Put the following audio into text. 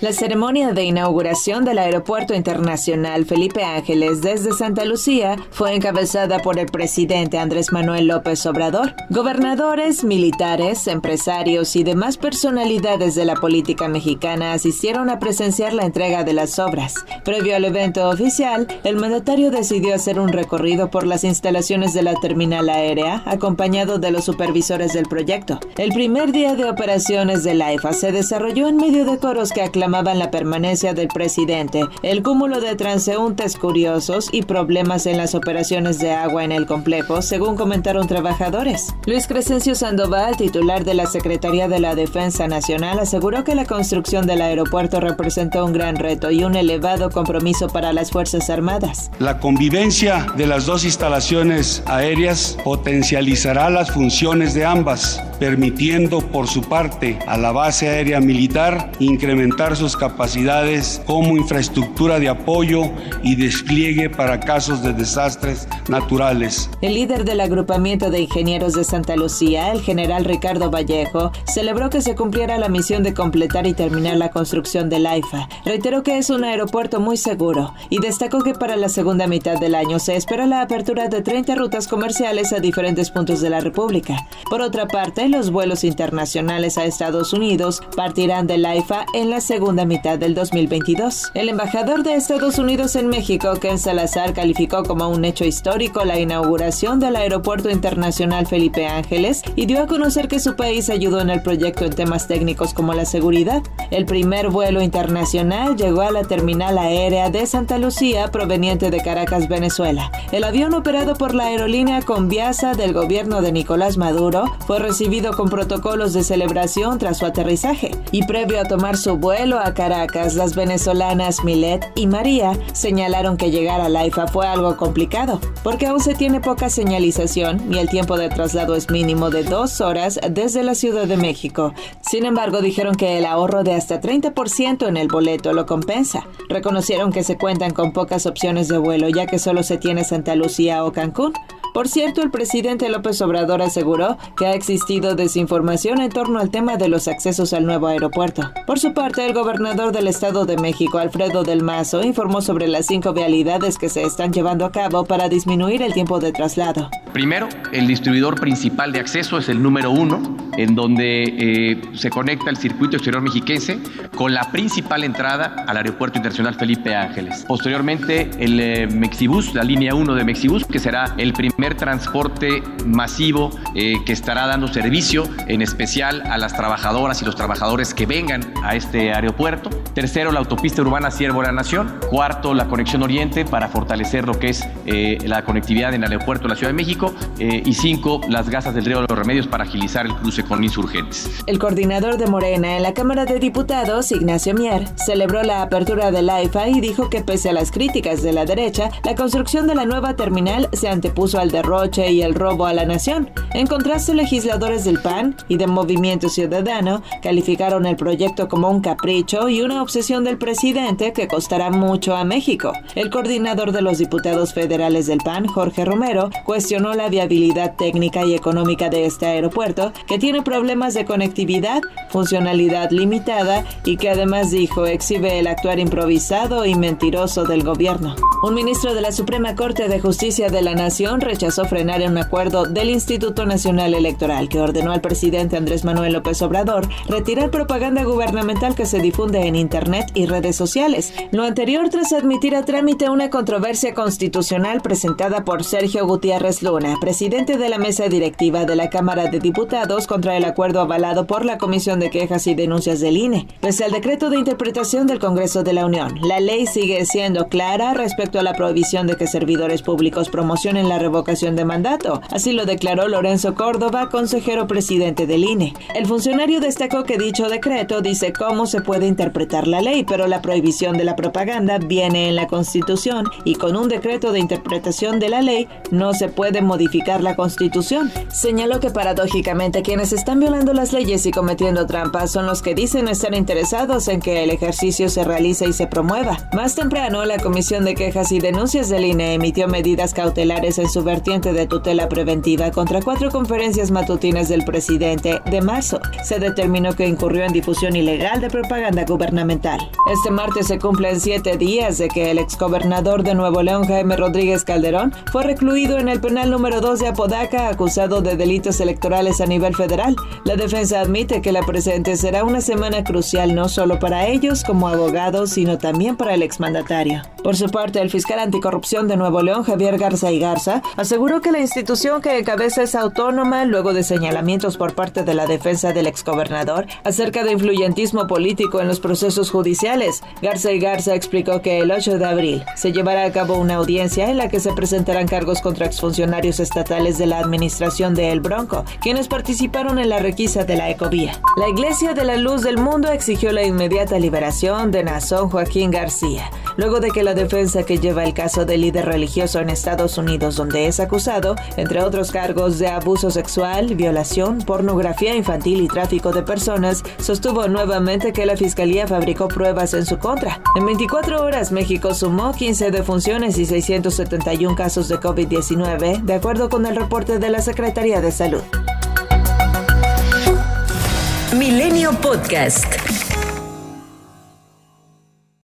La ceremonia de inauguración del Aeropuerto Internacional Felipe Ángeles desde Santa Lucía fue encabezada por el presidente Andrés Manuel López Obrador. Gobernadores, militares, empresarios y demás personalidades de la política mexicana asistieron a presenciar la entrega de las obras. Previo al evento oficial, el mandatario decidió hacer un recorrido por las instalaciones de la terminal aérea, acompañado de los supervisores del proyecto. El primer día de operaciones de la EFA se desarrolló en medio de coros que aclamaban la permanencia del presidente, el cúmulo de transeúntes curiosos y problemas en las operaciones de agua en el complejo, según comentaron trabajadores. Luis Crescencio Sandoval, titular de la Secretaría de la Defensa Nacional, aseguró que la construcción del aeropuerto representó un gran reto y un elevado compromiso para las Fuerzas Armadas. La convivencia de las dos instalaciones aéreas potencializará las funciones de ambas, permitiendo por su parte a la base aérea militar incrementar sus capacidades como infraestructura de apoyo y despliegue para casos de desastres naturales. El líder del agrupamiento de ingenieros de Santa Lucía, el general Ricardo Vallejo, celebró que se cumpliera la misión de completar y terminar la construcción del AIFA. Reiteró que es un aeropuerto muy seguro y destacó que para la segunda mitad del año se espera la apertura de 30 rutas comerciales a diferentes puntos de la República. Por otra parte, los vuelos internacionales a Estados Unidos partirán del AIFA en la segunda mitad del 2022. El embajador de Estados Unidos en México, Ken Salazar, calificó como un hecho histórico la inauguración del Aeropuerto Internacional Felipe Ángeles y dio a conocer que su país ayudó en el proyecto en temas técnicos como la seguridad. El primer vuelo internacional llegó a la terminal aérea de Santa Lucía proveniente de Caracas, Venezuela. El avión operado por la aerolínea Conviasa del gobierno de Nicolás Maduro fue recibido con protocolos de celebración tras su aterrizaje y previo a tomar su vuelo a Caracas, las venezolanas Milet y María señalaron que llegar a Laifa fue algo complicado, porque aún se tiene poca señalización y el tiempo de traslado es mínimo de dos horas desde la Ciudad de México. Sin embargo, dijeron que el ahorro de hasta 30% en el boleto lo compensa. Reconocieron que se cuentan con pocas opciones de vuelo, ya que solo se tiene Santa Lucía o Cancún. Por cierto, el presidente López Obrador aseguró que ha existido desinformación en torno al tema de los accesos al nuevo aeropuerto. Por su parte, el gobernador del Estado de México, Alfredo del Mazo, informó sobre las cinco vialidades que se están llevando a cabo para disminuir el tiempo de traslado. Primero, el distribuidor principal de acceso es el número uno, en donde eh, se conecta el circuito exterior mexiquense con la principal entrada al Aeropuerto Internacional Felipe Ángeles. Posteriormente, el eh, Mexibus, la línea 1 de Mexibus, que será el primer transporte masivo eh, que estará dando servicio, en especial a las trabajadoras y los trabajadores que vengan a este aeropuerto. Tercero, la autopista urbana Siervo de la Nación. Cuarto, la conexión oriente para fortalecer lo que es la conectividad en el aeropuerto de la Ciudad de México. y cinco, las gasas del río de los remedios para agilizar el cruce con insurgentes. El coordinador de Morena en la Cámara de Diputados, Ignacio Mier, celebró la apertura del AIFA y dijo que pese a las críticas de la derecha, la construcción de la nueva terminal se antepuso al derroche y el robo a la nación. En contraste, legisladores del PAN y de Movimiento Ciudadano calificaron el proyecto como un capricho y una obsesión del presidente que costará mucho a México. El coordinador de los diputados federales del PAN, Jorge Romero, cuestionó la viabilidad técnica y económica de este aeropuerto, que tiene problemas de conectividad, funcionalidad limitada y que además dijo exhibe el actuar improvisado y mentiroso del gobierno. Un ministro de la Suprema Corte de Justicia de la Nación rechazó frenar un acuerdo del Instituto Nacional Electoral que ordenó al presidente Andrés Manuel López Obrador retirar propaganda gubernamental que se difunde en Internet y redes sociales. Lo anterior tras admitir a trámite una controversia constitucional presentada por Sergio Gutiérrez Luna, presidente de la mesa directiva de la Cámara de Diputados contra el acuerdo avalado por la Comisión de Quejas y Denuncias del INE. Pese al decreto de interpretación del Congreso de la Unión, la ley sigue siendo clara respecto a la prohibición de que servidores públicos promocionen la revocación de mandato. Así lo declaró Lorenzo Córdoba, consejero presidente del INE. El funcionario destacó que dicho decreto dice cómo se puede interpretar la ley, pero la prohibición de la propaganda viene en la Constitución y con un decreto de interpretación de la ley no se puede modificar la Constitución. Señaló que paradójicamente quienes están violando las leyes y cometiendo trampas son los que dicen estar interesados en que el ejercicio se realice y se promueva. Más temprano, la Comisión de Quejas y Denuncias del INE emitió medidas cautelares en su partiente de tutela preventiva contra cuatro conferencias matutinas del presidente de marzo. Se determinó que incurrió en difusión ilegal de propaganda gubernamental. Este martes se cumplen siete días de que el exgobernador de Nuevo León, Jaime Rodríguez Calderón, fue recluido en el penal número 2 de Apodaca acusado de delitos electorales a nivel federal. La defensa admite que la presente será una semana crucial no solo para ellos como abogados, sino también para el exmandatario. Por su parte, el fiscal anticorrupción de Nuevo León, Javier Garza y Garza, aseguró que la institución que encabeza es autónoma luego de señalamientos por parte de la defensa del exgobernador acerca de influyentismo político en los procesos judiciales. Garza y Garza explicó que el 8 de abril se llevará a cabo una audiencia en la que se presentarán cargos contra exfuncionarios estatales de la administración de El Bronco, quienes participaron en la requisa de la ecovía. La Iglesia de la Luz del Mundo exigió la inmediata liberación de Nazón Joaquín García, luego de que la defensa que lleva el caso del líder religioso en Estados Unidos, donde es acusado, entre otros cargos de abuso sexual, violación, pornografía infantil y tráfico de personas, sostuvo nuevamente que la fiscalía fabricó pruebas en su contra. En 24 horas, México sumó 15 defunciones y 671 casos de COVID-19, de acuerdo con el reporte de la Secretaría de Salud. Milenio Podcast.